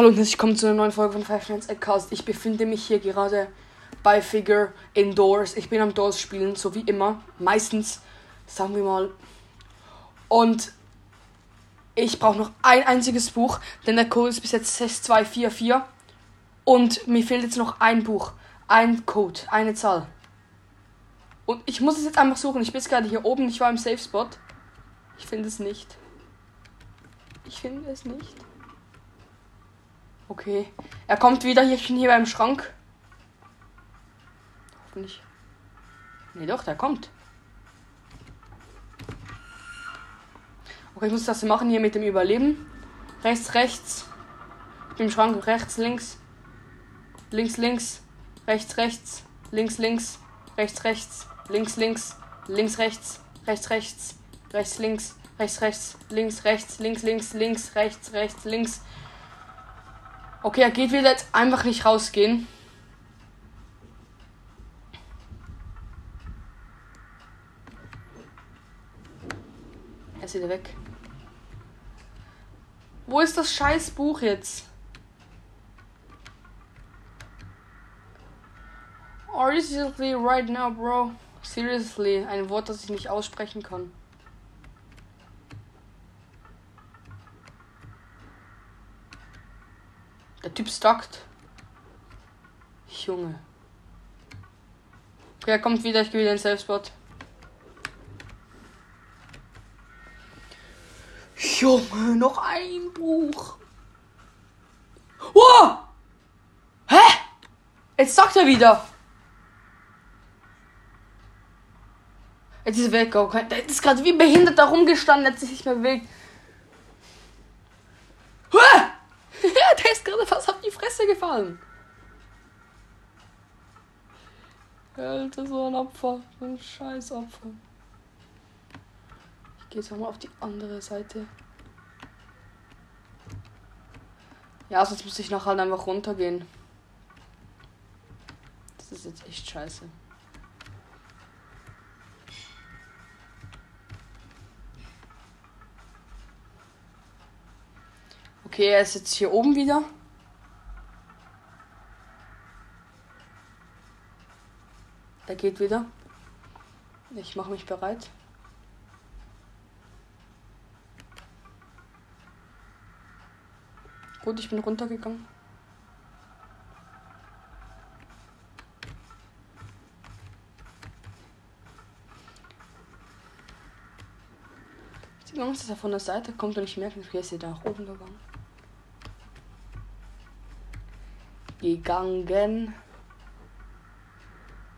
Hallo und herzlich willkommen zu einer neuen Folge von Five Nights at Cast. Ich befinde mich hier gerade bei Figure Indoors. Ich bin am Doors spielen, so wie immer. Meistens, sagen wir mal. Und ich brauche noch ein einziges Buch, denn der Code ist bis jetzt 6244. Und mir fehlt jetzt noch ein Buch. Ein Code, eine Zahl. Und ich muss es jetzt einfach suchen. Ich bin jetzt gerade hier oben. Ich war im Safe Spot. Ich finde es nicht. Ich finde es nicht. Okay. Er kommt wieder. hier. Ich bin hier beim Schrank. Hoffentlich. Nee, doch, der kommt. Okay, ich muss das machen hier mit dem Überleben. Rechts, rechts. Mit dem Schrank rechts, links. Links, links. Rechts, rechts. Links, links. Rechts, rechts. Links, links. Links, rechts. Rechts, rechts. Rechts, links. Rechts, rechts. Links, rechts. Links, links. Links, rechts, rechts, links. Okay, er geht wieder jetzt einfach nicht rausgehen. Er ist wieder weg. Wo ist das scheiß Buch jetzt? Seriously right now, bro? Seriously, ein Wort, das ich nicht aussprechen kann. Der Typ stockt. Junge. Okay, er kommt wieder, ich gehe wieder in den Selbstbot. Junge, noch ein Buch. Wow! Hä? Jetzt sagt er wieder. Jetzt ist er weg. Okay. Der ist gerade wie behindert da rumgestanden, hat sich nicht mehr bewegt. Der ist gerade fast auf die Fresse gefallen. Alter, so ein Opfer. So ein scheiß Opfer. Ich gehe jetzt mal auf die andere Seite. Ja, sonst muss ich nachher halt einfach runtergehen. Das ist jetzt echt scheiße. Okay, er ist jetzt hier oben wieder. Er geht wieder. Ich mache mich bereit. Gut, ich bin runtergegangen. Ich Angst, dass er von der Seite kommt und ich merke, ich bin da nach oben gegangen. Gegangen.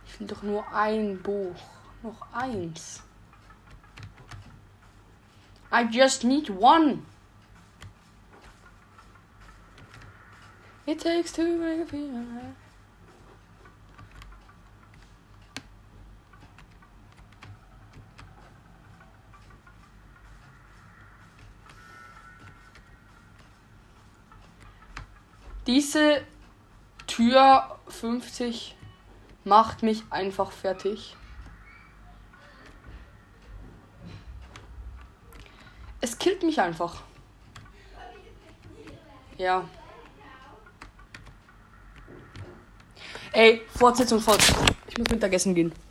Ich will doch nur ein Buch. Noch eins. I just need one. It takes two make a feel. Diese Tür 50 macht mich einfach fertig. Es killt mich einfach. Ja. Ey, Fortsetzung fort. Ich muss Mittagessen gehen.